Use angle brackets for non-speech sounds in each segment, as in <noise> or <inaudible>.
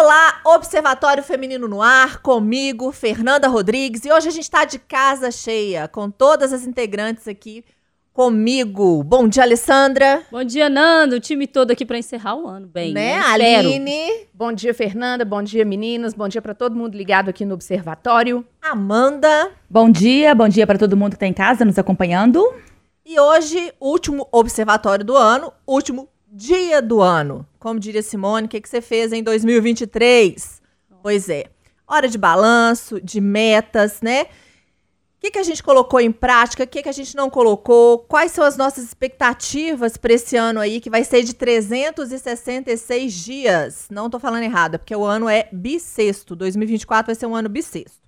Olá, Observatório Feminino no Ar, comigo, Fernanda Rodrigues. E hoje a gente está de casa cheia, com todas as integrantes aqui comigo. Bom dia, Alessandra. Bom dia, Nando. O time todo aqui para encerrar o ano. Bem, né? né? Aline. Bom dia, Fernanda. Bom dia, meninas. Bom dia para todo mundo ligado aqui no Observatório. Amanda. Bom dia, bom dia para todo mundo que está em casa nos acompanhando. E hoje, último Observatório do ano, último dia do ano. Como diria Simone, o que, que você fez em 2023? Pois é, hora de balanço, de metas, né? O que, que a gente colocou em prática? O que, que a gente não colocou? Quais são as nossas expectativas para esse ano aí, que vai ser de 366 dias? Não estou falando errado, porque o ano é bissexto. 2024 vai ser um ano bissexto.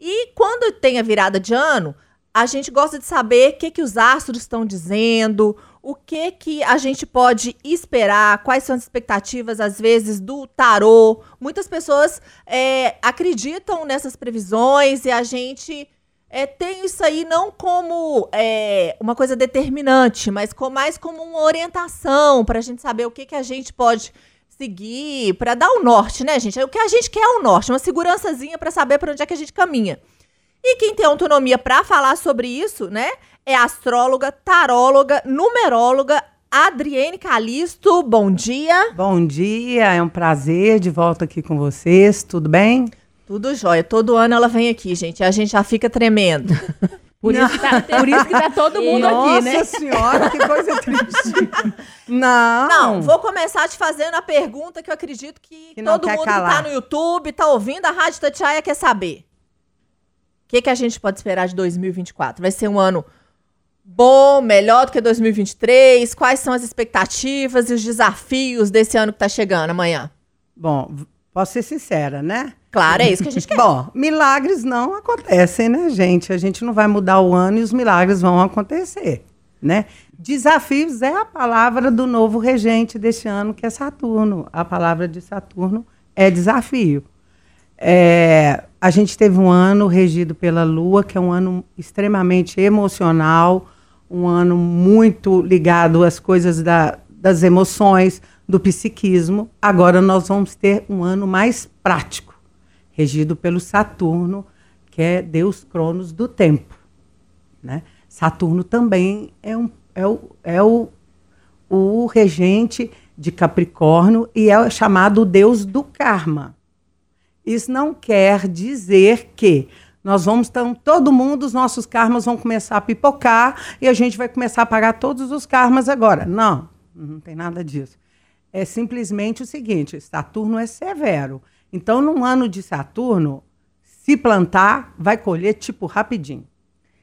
E quando tem a virada de ano, a gente gosta de saber o que, que os astros estão dizendo, o que que a gente pode esperar, quais são as expectativas, às vezes, do tarô. Muitas pessoas é, acreditam nessas previsões e a gente é, tem isso aí não como é, uma coisa determinante, mas com, mais como uma orientação para a gente saber o que, que a gente pode seguir, para dar o norte, né, gente? O que a gente quer é o norte, uma segurançazinha para saber para onde é que a gente caminha. E quem tem autonomia para falar sobre isso, né, é astróloga, taróloga, numeróloga Adriene Calisto. Bom dia. Bom dia, é um prazer de volta aqui com vocês. Tudo bem? Tudo jóia. Todo ano ela vem aqui, gente. A gente já fica tremendo. <laughs> Por isso, que tá, por isso que tá todo mundo Nossa aqui, né? Nossa senhora, que coisa <laughs> triste. Não. Não, vou começar te fazendo a pergunta que eu acredito que, Que todo mundo calar. que tá no YouTube, tá ouvindo a Rádio Tatiaia quer saber. O que, que a gente pode esperar de 2024? Vai ser um ano bom, melhor do que 2023? Quais são as expectativas e os desafios desse ano que tá chegando amanhã? Bom, posso ser sincera, né? Claro, é isso que a gente <laughs> quer. Bom, milagres não acontecem, né, gente? A gente não vai mudar o ano e os milagres vão acontecer, né? Desafios é a palavra do novo regente deste ano, que é Saturno. A palavra de Saturno é desafio. É, a gente teve um ano regido pela Lua, que é um ano extremamente emocional, um ano muito ligado às coisas da- das emoções, do psiquismo. Agora nós vamos ter um ano mais prático, regido pelo Saturno, que é Deus Cronos do tempo. Né? Saturno também é, um, é, o, é o, o regente de Capricórnio e é chamado Deus do karma. Isso não quer dizer que nós vamos, então, todo mundo, os nossos karmas vão começar a pipocar e a gente vai começar a pagar todos os karmas agora. Não, não tem nada disso. É simplesmente o seguinte: Saturno é severo. Então, num ano de Saturno, se plantar, vai colher tipo rapidinho.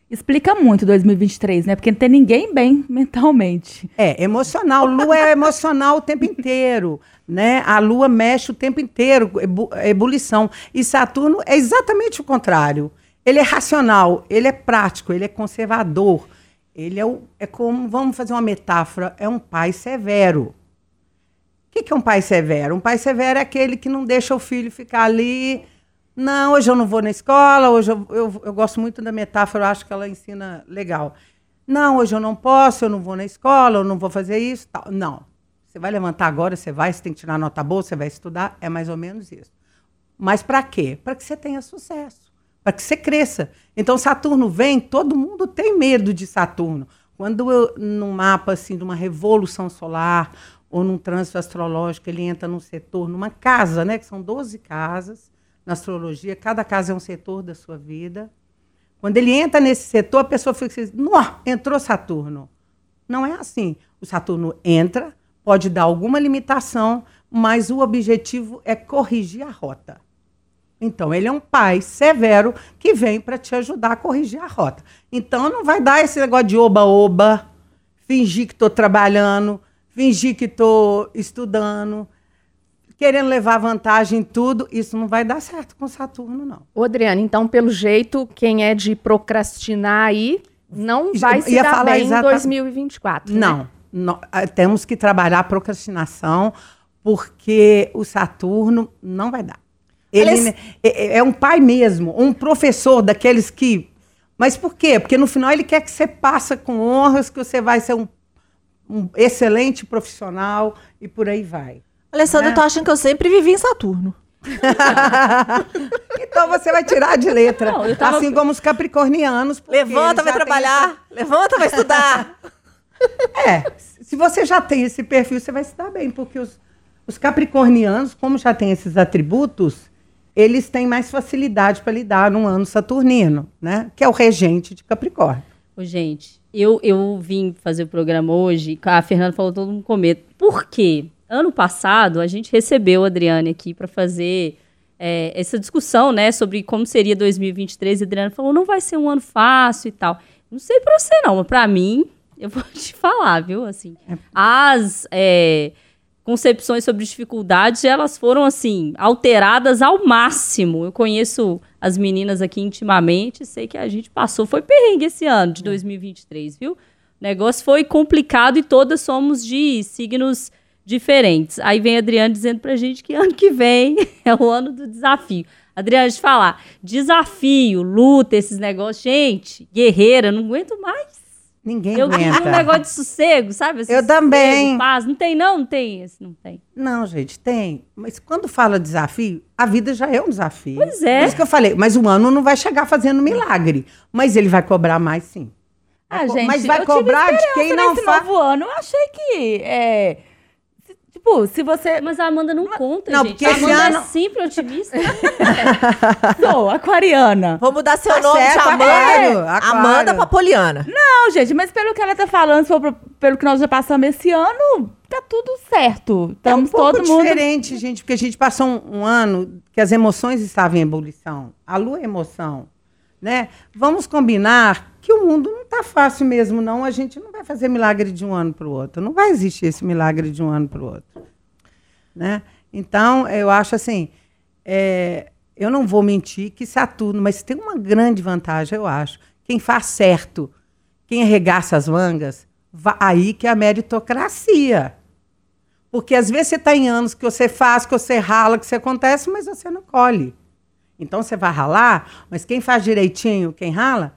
Explica muito 2023, né? Porque não tem ninguém bem <laughs> mentalmente. É, emocional. Lua é emocional o tempo inteiro, né? A Lua mexe o tempo inteiro, ebu ebulição. E Saturno é exatamente o contrário. Ele é racional, ele é prático, ele é conservador. Ele é, o, é como, vamos fazer uma metáfora, é um pai severo. O que, que é um pai severo? Um pai severo é aquele que não deixa o filho ficar ali. Não, hoje eu não vou na escola, hoje eu, eu, eu gosto muito da metáfora, eu acho que ela ensina legal. Não, hoje eu não posso, eu não vou na escola, eu não vou fazer isso. Tal. Não. Você vai levantar agora, você vai, você tem que tirar nota boa, você vai estudar, é mais ou menos isso. Mas para quê? Para que você tenha sucesso, para que você cresça. Então, Saturno vem, todo mundo tem medo de Saturno. Quando eu, num mapa assim, de uma revolução solar, ou num trânsito astrológico, ele entra num setor, numa casa, né? Que são 12 casas na astrologia, cada casa é um setor da sua vida. Quando ele entra nesse setor, a pessoa fica assim, "Nó, entrou Saturno. Não é assim. O Saturno entra, pode dar alguma limitação, mas o objetivo é corrigir a rota. Então, ele é um pai severo que vem para te ajudar a corrigir a rota. Então, não vai dar esse negócio de oba-oba, fingir que estou trabalhando, fingir que estou estudando, querendo levar vantagem em tudo. Isso não vai dar certo com Saturno, não. Ô, Adriana, então, pelo jeito, quem é de procrastinar aí não vai se dar bem em exata- 2024. né? Não, ah, temos que trabalhar a procrastinação, porque o Saturno não vai dar. Ele Aliás- ne- é, é um pai mesmo, um professor daqueles que. Mas por quê? Porque no final ele quer que você passe com honras, que você vai ser um, um excelente profissional e por aí vai. Alessandra, Né? eu tô achando que eu sempre vivi em Saturno. <laughs> então você vai tirar de letra. Não, tava- Assim como os capricornianos. Levanta, vai trabalhar. Levanta, vai estudar. esse- <laughs> É, se você já tem esse perfil, você vai se dar bem, porque os, os capricornianos, como já têm esses atributos, eles têm mais facilidade para lidar num ano saturnino, né? Que é o regente de Capricórnio. Ô, gente, eu, eu vim fazer o programa hoje, a Fernanda falou todo mundo comer. Por quê? Ano passado, a gente recebeu a Adriane aqui para fazer é, essa discussão, né, sobre como seria 2023. A Adriane falou, não vai ser um ano fácil e tal. Não sei pra você não, mas pra mim, <laughs> eu vou te falar, viu, assim, as é, concepções sobre dificuldades, elas foram, assim, alteradas ao máximo. Eu conheço as meninas aqui intimamente, sei que a gente passou, foi perrengue esse ano de 2023, viu? O negócio foi complicado e todas somos de signos diferentes. Aí vem a Adriane dizendo pra gente que ano que vem <laughs> é o ano do desafio. Adriane, deixa eu falar, desafio, luta, esses negócios, gente, guerreira, não aguento mais. Ninguém Eu queria um aguenta. negócio de sossego, sabe? Esse Eu também. Paz. Não tem não? Não tem esse, não tem. Não, gente, tem. Mas quando fala desafio, a vida já é um desafio. Pois é. Por isso que eu falei, mas o ano não vai chegar fazendo milagre. Mas ele vai cobrar mais, sim. Vai Ah, co- gente, mas vai eu tive cobrar de quem não faz. novo ano, eu achei que, é, tipo, se você Mas a Amanda não conta, não, gente. porque a Amanda ano- é sempre otimista. <laughs> sou aquariana. Vou mudar seu Tá nome certo, de Amanda. aquário. Amanda pra Poliana. Não, gente, mas pelo que ela tá falando, se for pro- pelo que nós já passamos esse ano, tá tudo certo. Estamos é um pouco todo mundo. diferente, gente, porque a gente passou um, um ano que as emoções estavam em ebulição. A lua é emoção, né? Vamos combinar que o mundo não está fácil mesmo, não. A gente não vai fazer milagre de um ano para o outro. Não vai existir esse milagre de um ano para o outro, né? Então, eu acho assim, é, eu não vou mentir que Saturno, mas tem uma grande vantagem, eu acho. Quem faz certo, quem arregaça as mangas, aí que é a meritocracia. Porque às vezes você está em anos que você faz, que você rala, que você acontece, mas você não colhe. Então você vai ralar, mas quem faz direitinho, quem rala,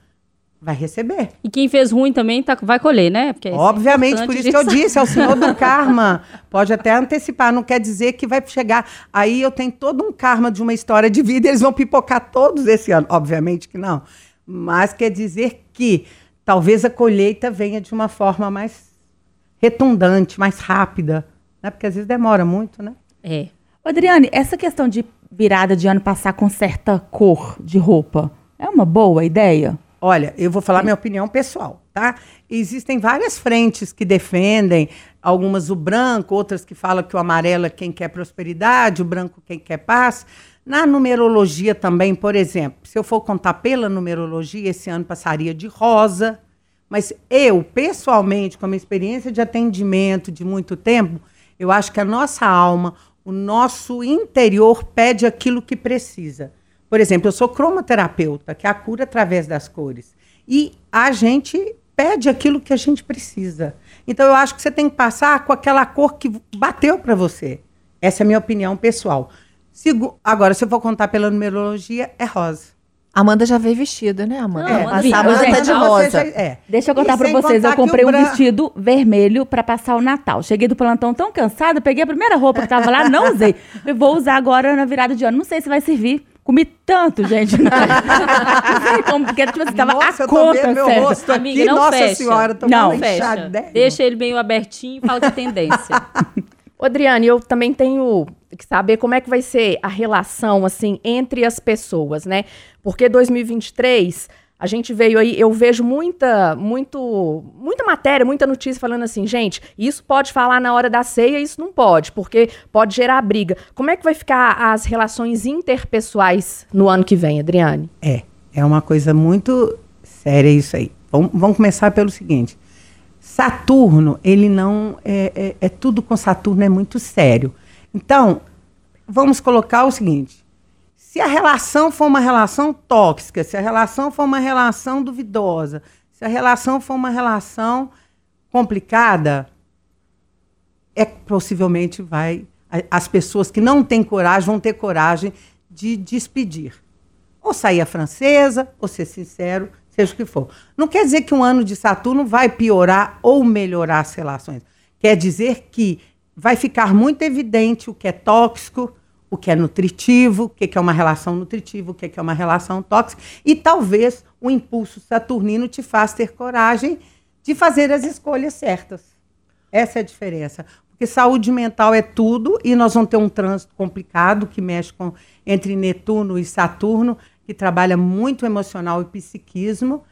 vai receber. E quem fez ruim também tá, vai colher, né? Porque é Obviamente, importante por isso que eu disse, é o senhor do <laughs> karma. Pode até antecipar, não quer dizer que vai chegar. Aí eu tenho todo um karma de uma história de vida, eles vão pipocar todos esse ano. Obviamente que não. Mas quer dizer que talvez a colheita venha de uma forma mais retundante, mais rápida. Né? Porque às vezes demora muito, né? É. Adriane, essa questão de virada de ano passar com certa cor de roupa, é uma boa ideia? Olha, eu vou falar minha opinião pessoal, tá? Existem várias frentes que defendem, algumas o branco, outras que falam que o amarelo é quem quer prosperidade, o branco quem quer paz. Na numerologia também, por exemplo, se eu for contar pela numerologia, esse ano passaria de rosa, mas eu, pessoalmente, com a minha experiência de atendimento de muito tempo, eu acho que a nossa alma, o nosso interior pede aquilo que precisa. Por exemplo, eu sou cromoterapeuta, que é a cura através das cores. E a gente pede aquilo que a gente precisa. Então eu acho que você tem que passar com aquela cor que bateu para você. Essa é a minha opinião pessoal. Sigo- Agora, se eu for contar pela numerologia, é rosa. Amanda já veio vestida, né, Amanda? Não, a Amanda- Gente, tá de rosa. já- é. Deixa eu contar pra sem vocês, contar eu comprei um bran- vestido vermelho pra passar o Natal. Cheguei do plantão tão cansada, peguei a primeira roupa que tava lá, não usei. Eu vou usar agora na virada de ano. Não sei se vai servir. Comi tanto, gente. <laughs> Não sei como, porque tipo assim, tava Nossa, a conta, meu sério. rosto Amiga, aqui. não Nossa fecha. senhora, tô Não, Fecha. Deixa ele meio abertinho e fala que é tendência. <laughs> Adriane, eu também tenho que saber como é que vai ser a relação, assim, entre as pessoas, né? Porque 2023, a gente veio aí, eu vejo muita, muito, muita matéria, muita notícia falando assim, gente, isso pode falar na hora da ceia, isso não pode, porque pode gerar briga. Como é que vai ficar as relações interpessoais no ano que vem, Adriane? É, é uma coisa muito séria isso aí. Vamos, vamos começar pelo seguinte. Saturno, ele não. É, é, é tudo com Saturno é muito sério. Então, vamos colocar o seguinte: se a relação for uma relação tóxica, se a relação for uma relação duvidosa, se a relação for uma relação complicada, é possivelmente vai. As pessoas que não têm coragem vão ter coragem de despedir. Ou sair a francesa, ou ser sincero, seja o que for. Não quer dizer que um ano de Saturno vai piorar ou melhorar as relações. Quer dizer que vai ficar muito evidente o que é tóxico, o que é nutritivo, o que é uma relação nutritiva, o que é uma relação tóxica, e talvez o impulso saturnino te faça ter coragem de fazer as escolhas certas. Essa é a diferença. Porque saúde mental é tudo, e nós vamos ter um trânsito complicado que mexe com, entre Netuno e Saturno, que trabalha muito emocional e psiquismo,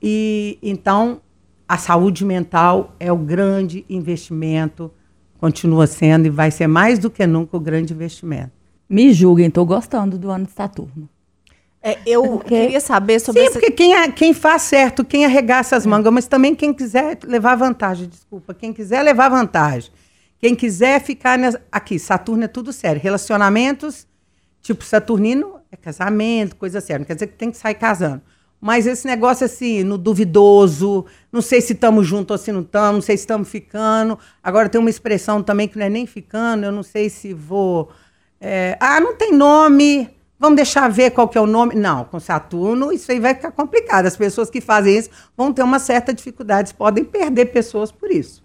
e então a saúde mental é o grande investimento, continua sendo e vai ser mais do que nunca o grande investimento. Me julguem, estou gostando do ano de Saturno. É, eu queria saber sobre Sim, essa... porque quem, é- quem faz certo, quem arregaça as mangas, mas também quem quiser levar vantagem, desculpa, quem quiser levar vantagem, quem quiser ficar nessa, aqui, Saturno é tudo sério, relacionamentos, tipo Saturnino é casamento, coisa séria, não quer dizer que tem que sair casando. Mas esse negócio assim, no duvidoso, não sei se estamos juntos ou se não estamos, não sei se estamos ficando. Agora tem uma expressão também que não é nem ficando, eu não sei se vou. É, ah, não tem nome. Vamos deixar ver qual que é o nome. Não, com Saturno isso aí vai ficar complicado. As pessoas que fazem isso vão ter uma certa dificuldade, podem perder pessoas por isso,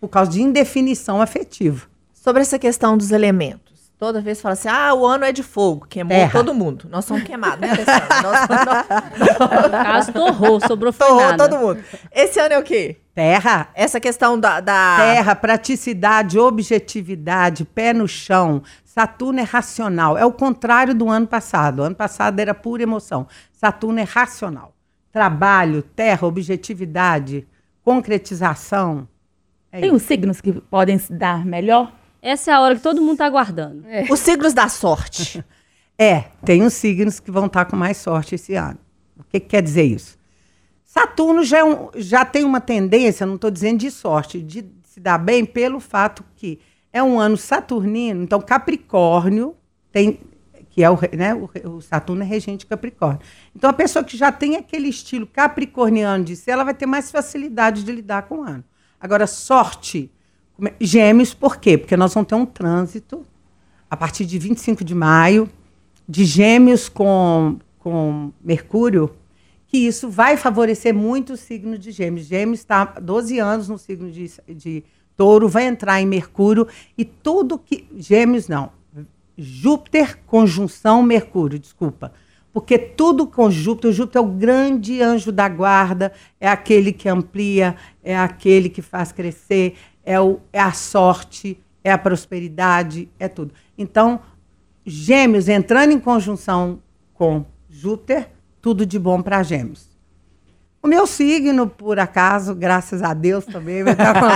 por causa de indefinição afetiva. Sobre essa questão dos elementos. Toda vez fala assim, ah, o ano é de fogo, queimou Terra. todo mundo. Nós somos queimados, né, Alessandra? Nós, <laughs> No caso, torrou, sobrou foi torrou nada. todo mundo. Esse ano é o quê? Terra, Essa questão da... da... Terra, praticidade, objetividade, pé no chão. Saturno é racional. É o contrário do ano passado. O ano passado era pura emoção. Saturno é racional. Trabalho, terra, objetividade, concretização. É Tem os signos que podem se dar melhor? Essa é a hora que todo mundo tá aguardando. Os signos da sorte. <laughs> É, tem os signos que vão estar com mais sorte esse ano. O que, que quer dizer isso? Saturno já, é um- já tem uma tendência, não estou dizendo de sorte, de se dar bem pelo fato que é um ano saturnino, então Capricórnio tem que é o, né, o, Saturno é regente Capricórnio. Então a pessoa que já tem aquele estilo capricorniano de ser, ela vai ter mais facilidade de lidar com o ano. Agora sorte, Gêmeos, por quê? Porque nós vamos ter um trânsito a partir de 25 de maio, de Gêmeos com, com Mercúrio, que isso vai favorecer muito o signo de Gêmeos. Gêmeos está há 12 anos no signo de, de Touro, vai entrar em Mercúrio e tudo que. Gêmeos não. Júpiter conjunção Mercúrio, desculpa. Porque tudo com Júpiter, Júpiter é o grande anjo da guarda, é aquele que amplia, é aquele que faz crescer, é, o, é a sorte, é a prosperidade, é tudo. Então, Gêmeos entrando em conjunção com Júpiter, tudo de bom para Gêmeos. O meu signo, por acaso, graças a Deus também, vai estar com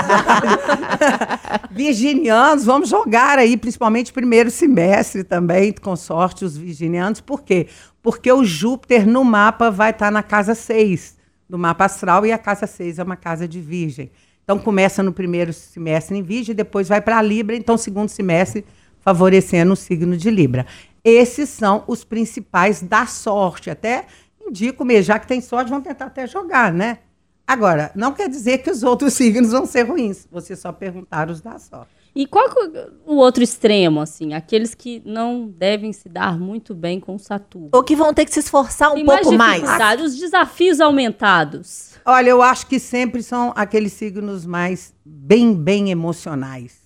Virginianos, vamos jogar aí, principalmente primeiro semestre também, com sorte, os virginianos. Por quê? Porque o Júpiter no mapa vai estar na casa 6 do mapa astral e a casa 6 é uma casa de Virgem. Então começa no primeiro semestre em Virgem, depois vai para Libra, então segundo semestre favorecendo o signo de Libra. Esses são os principais da sorte. Até indico mesmo, já que tem sorte, vão tentar até jogar, né? Agora, não quer dizer que os outros <laughs> signos vão ser ruins. Você só perguntar os da sorte. E qual que é o outro extremo, assim? Aqueles que não devem se dar muito bem com Saturno. Ou que vão ter que se esforçar um Tem pouco mais. dificuldade, Os desafios aumentados. Olha, eu acho que sempre são aqueles signos mais bem, bem emocionais.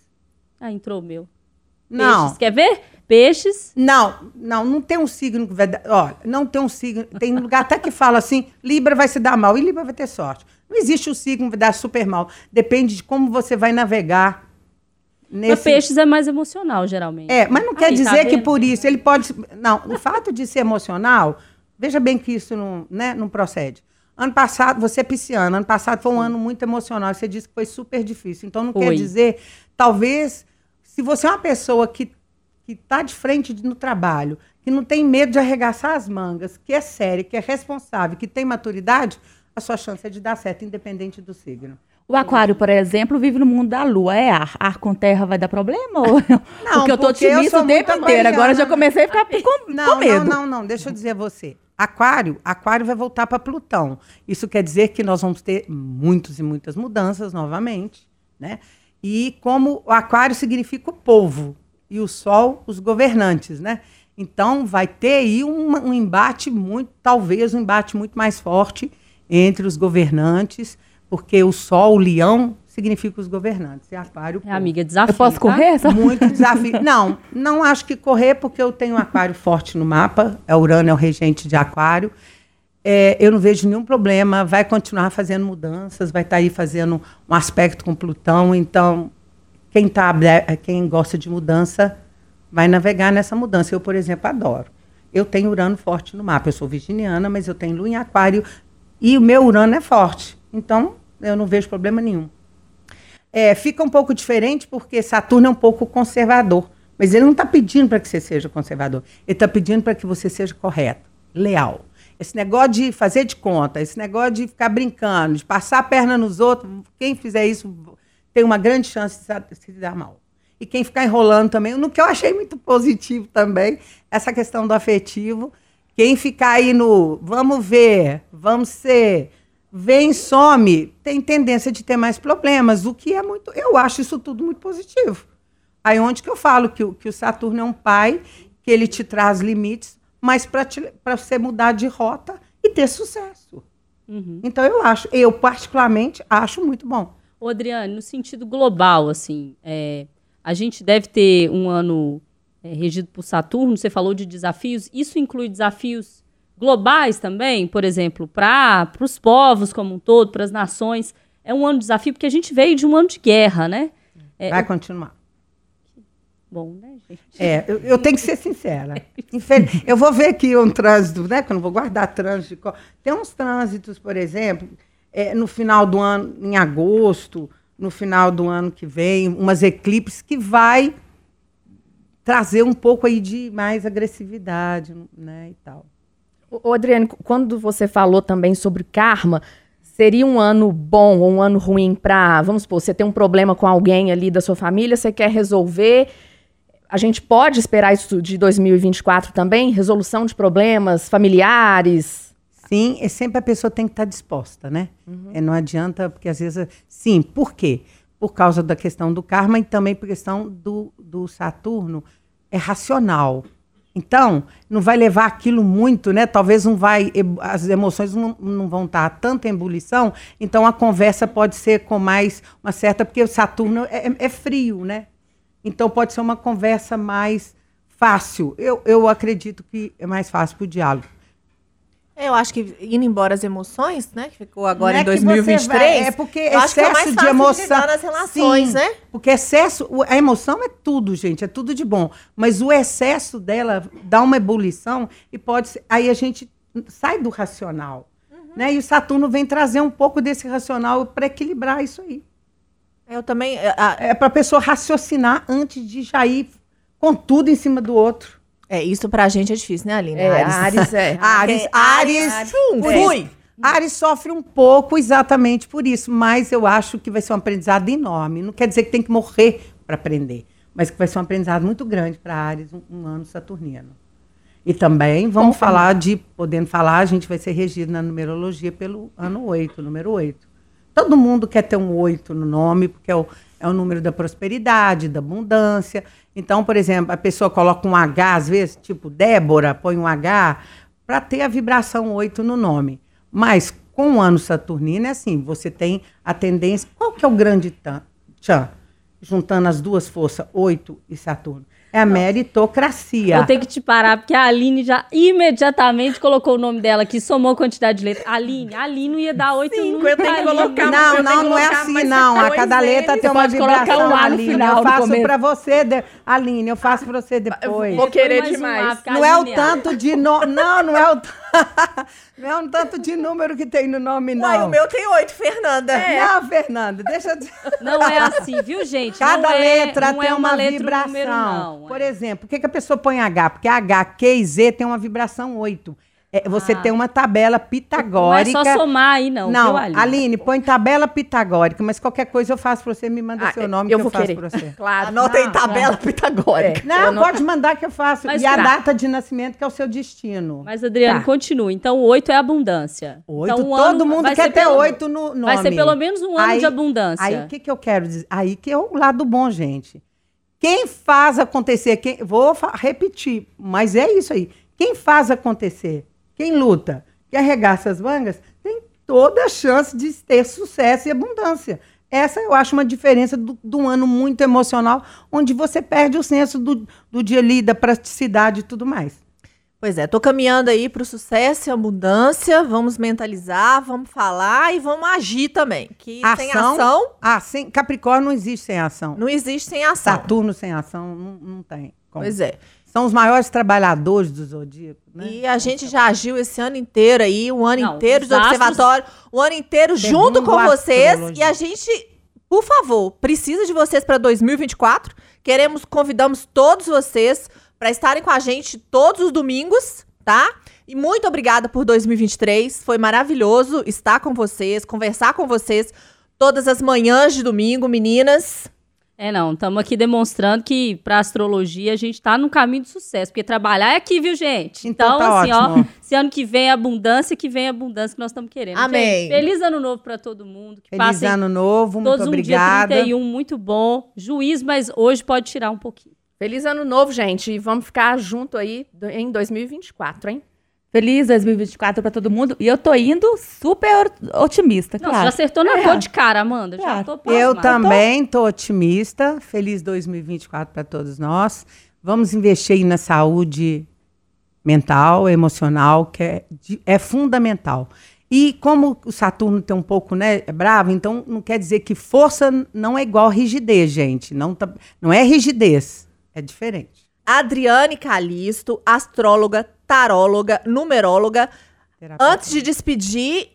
Ah, entrou o meu. Não. Peixes, quer ver? Peixes. Não, não, não tem um signo que vai dar. Olha, não tem um signo. Tem lugar até que fala assim: Libra vai se dar mal e Libra vai ter sorte. Não existe o signo que vai dar super mal. Depende de como você vai navegar Mas nesse. peixes é mais emocional, geralmente. É, mas não quer Aí, tá dizer que vendo? por isso ele pode. Não, o fato de ser emocional, veja bem que isso não, né, não procede. Ano passado, você é pisciano, ano passado foi um ano muito emocional. Você disse que foi super difícil. Então não quer Foi. dizer, talvez, se você é uma pessoa que que está de frente no trabalho, que não tem medo de arregaçar as mangas, que é séria, que é responsável, que tem maturidade, a sua chance é de dar certo, independente do signo. O aquário, por exemplo, vive no mundo da lua. É ar. Ar com terra vai dar problema? Ou... <laughs> porque eu tô otimista o tempo inteiro. Agora eu já comecei a ficar com, Não, com medo. não, não, não, deixa eu dizer a você. Aquário, Aquário vai voltar para Plutão. Isso quer dizer que nós vamos ter muitas e muitas mudanças novamente, né? E como o Aquário significa o povo e o Sol os governantes, né? Então vai ter aí um, um embate muito, talvez um embate muito mais forte entre os governantes, porque o Sol, o Leão, significa os governantes. E aquário, É, amiga, é desafio. Eu posso tá? correr? Só- Muito desafio. <laughs> Não, não acho que correr, porque eu tenho um aquário forte no mapa. É Urano é o regente de aquário. É, eu não vejo nenhum problema. Vai continuar fazendo mudanças, vai estar aí fazendo um aspecto com Plutão. Então, quem, tá, abre- quem gosta de mudança vai navegar nessa mudança. Eu, por exemplo, adoro. Eu tenho Urano forte no mapa. Eu sou virginiana, mas eu tenho Lua em aquário e o meu Urano é forte. Então, eu não vejo problema nenhum. É, fica um pouco diferente porque Saturno é um pouco conservador. Mas ele não está pedindo para que você seja conservador. Ele está pedindo para que você seja correto, leal. Esse negócio de fazer de conta, esse negócio de ficar brincando, de passar a perna nos outros, quem fizer isso tem uma grande chance de se dar mal. E quem ficar enrolando também, no que eu achei muito positivo também, essa questão do afetivo. Quem ficar aí no vamos ver, vamos ser, vem, some, tem tendência de ter mais problemas, o que é muito. Eu acho isso tudo muito positivo. Aí onde que eu falo que, o- que o Saturno é um pai, que ele te traz limites, mas para você mudar de rota e ter sucesso. Então eu acho, eu particularmente acho muito bom. Ô, Adriane, no sentido global, assim, é, a gente deve ter um ano é, regido por Saturno, você falou de desafios, isso inclui desafios globais também, por exemplo, para os povos como um todo, para as nações. É um ano de desafio, porque a gente veio de um ano de guerra, né? É, Vai continuar. Bom, né, gente? É, eu, eu tenho que ser sincera. Eu vou ver aqui um trânsito, né? Que eu não vou guardar trânsito. Tem uns trânsitos, por exemplo, é, no final do ano, em agosto, no final do ano que vem, umas eclipses que vai trazer um pouco aí de mais agressividade, né? E tal. Ô, Adriane, quando você falou também sobre karma, seria um ano bom ou um ano ruim para, vamos supor, você tem um problema com alguém ali da sua família, você quer resolver. A gente pode esperar isso de 2024 também? Resolução de problemas familiares? Sim, é sempre a pessoa tem que estar disposta, né? É, não adianta, porque às vezes. Sim, por quê? Por causa da questão do karma e também por questão do, do Saturno, é racional. Então, não vai levar aquilo muito, né? Talvez não vai. As emoções não, não vão estar tanto em ebulição, então a conversa pode ser com mais uma certa. Porque o Saturno é, é- é frio, né? Então pode ser uma conversa mais fácil. Eu, eu acredito que é mais fácil para o diálogo. Eu acho que indo embora as emoções, né? Que ficou agora Não é em que você 2023. vai- é porque é excesso de fácil emoção. nas relações, Sim, né? Porque excesso, a emoção é tudo, gente, é tudo de bom. Mas o excesso dela dá uma ebulição e pode ser. Aí a gente sai do racional. Uhum. Né? E o Saturno vem trazer um pouco desse racional para equilibrar isso aí. Eu também. a- É para a pessoa raciocinar antes de já ir com tudo em cima do outro. É, isso pra gente é difícil, né, Aline? É, Ares é. <laughs> Ares, Ares, Ares, por fui. Ares sofre um pouco exatamente por isso, mas eu acho que vai ser um aprendizado enorme. Não quer dizer que tem que morrer para aprender, mas que vai ser um aprendizado muito grande para Ares, um, um ano saturnino. E também vamos falar de, podendo falar, a gente vai ser regido na numerologia pelo ano 8, número 8. Todo mundo quer ter um 8 no nome, porque é o, é o número da prosperidade, da abundância. Então, por exemplo, a pessoa coloca um H, às vezes, tipo Débora, põe um H, para ter a vibração 8 no nome. Mas com o ano saturnino é assim, você tem a tendência. Qual que é o grande tchan? Juntando as duas forças, 8 e Saturno. É a meritocracia. Eu tenho que te parar, porque a Aline já imediatamente colocou o nome dela aqui, somou a quantidade de letras. Aline, a Aline não ia dar oito Cinco, nunca, eu tenho que Aline. colocar Não, não, não é assim, não. A cada letra tem uma vibração, um Aline. final, Eu faço pra você, de... Aline, eu faço pra você depois. vou querer Mais um demais. A Não é o é- tanto de no... <laughs> Não, não é o <laughs> não é um tanto de número que tem no nome, não. Uai, o meu tem oito, Fernanda. Não, Fernanda, deixa eu dizer. Não é assim, viu, gente? Cada não é, letra não tem é uma, letra um vibração. número, não. Por é. exemplo, por que, que a pessoa põe H? Porque H, Q e Z tem uma vibração 8. É, você Ah. tem uma tabela Não é pitagórica. só somar aí, não. Não, viu, Aline? Aline, põe tabela pitagórica, mas qualquer coisa eu faço pra você, me manda Ah, seu nome eu que eu vou faço querer. pra você. <laughs> Claro. Anota aí Não, tabela pitagórica. Não, pode mandar que eu faço. Mas e a tá. data de nascimento que é o seu destino. Mas, Adriane, Tá. continua. Então, o oito é abundância. Oito, então, um todo ano mundo vai quer ser ter pelo- oito no nome. Vai ser pelo menos um ano Aí- de abundância. Aí o que, que eu quero dizer? Aí que é o lado bom, gente. Quem faz acontecer, quem, vou repetir, mas é isso aí. Quem faz acontecer, quem luta, quem arregaça as mangas, tem toda a chance de ter sucesso e abundância. Essa eu acho uma diferença do, um ano muito emocional, onde você perde o senso do, do dia ali, da praticidade e tudo mais. Pois é, tô caminhando aí pro sucesso e abundância. Vamos mentalizar, vamos falar e vamos agir também. Que sem ação Ah, sem, Capricórnio não existe sem ação. não existe sem ação. Saturno sem ação não, não tem. como. Pois é. São os maiores trabalhadores do zodíaco, né? E a gente já agiu esse ano inteiro aí, um ano Não, inteiro astros- observatório, um ano inteiro Segundo junto com vocês. astrologia. E a gente, por favor, precisa de vocês para 2024. Queremos, convidamos todos vocês para estarem com a gente todos os domingos, tá? E muito obrigada por 2023. Foi maravilhoso estar com vocês, conversar com vocês todas as manhãs de domingo, meninas. É, não, estamos aqui demonstrando que para astrologia a gente tá no caminho de sucesso, porque trabalhar é aqui, viu, gente? Então tá assim, ótimo. ó, esse ano que vem é abundância, que vem é abundância que nós estamos querendo. Amém. Gente, feliz ano novo para todo mundo, que Feliz passem ano novo, muito todos um dia obrigada. 31 muito bom, juiz, mas hoje pode tirar um pouquinho. Feliz ano novo, gente. E vamos ficar junto aí em 2024, hein? Feliz 2024 pra todo mundo. E eu tô indo super otimista, Não, você claro. já acertou na É. cor de cara, Amanda. Já Claro. tô Eu pasmada. também tô otimista. Feliz 2024 para todos nós. Vamos investir aí na saúde mental, emocional, que é, é fundamental. E como o Saturno tem um pouco, né, é bravo, então não quer dizer que força não é igual rigidez, gente. Não, tá- não é rigidez, é diferente. Adriane Calisto, astróloga, taróloga, numeróloga. Terapeuta. Antes de despedir,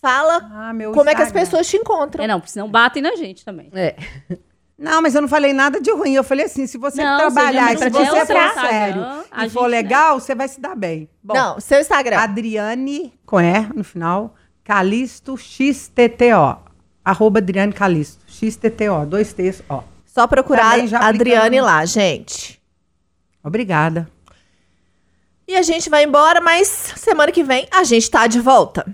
fala Ah, meu como é que as Instagram. pessoas te encontram. É, não, porque senão batem na gente também. É. Não, mas eu não falei nada de ruim. Eu falei assim, se você Não, trabalhar e se você for Instagram, sério e for né? legal, você vai se dar bem. Bom, Não, seu Instagram. Adriane, com E no final, Calisto XTTO. Arroba Adriane Calisto. XTTO, dois T's, ó. Só procurar a Adriane aplicando. lá, gente. Obrigada. E a gente vai embora, mas semana que vem a gente tá de volta.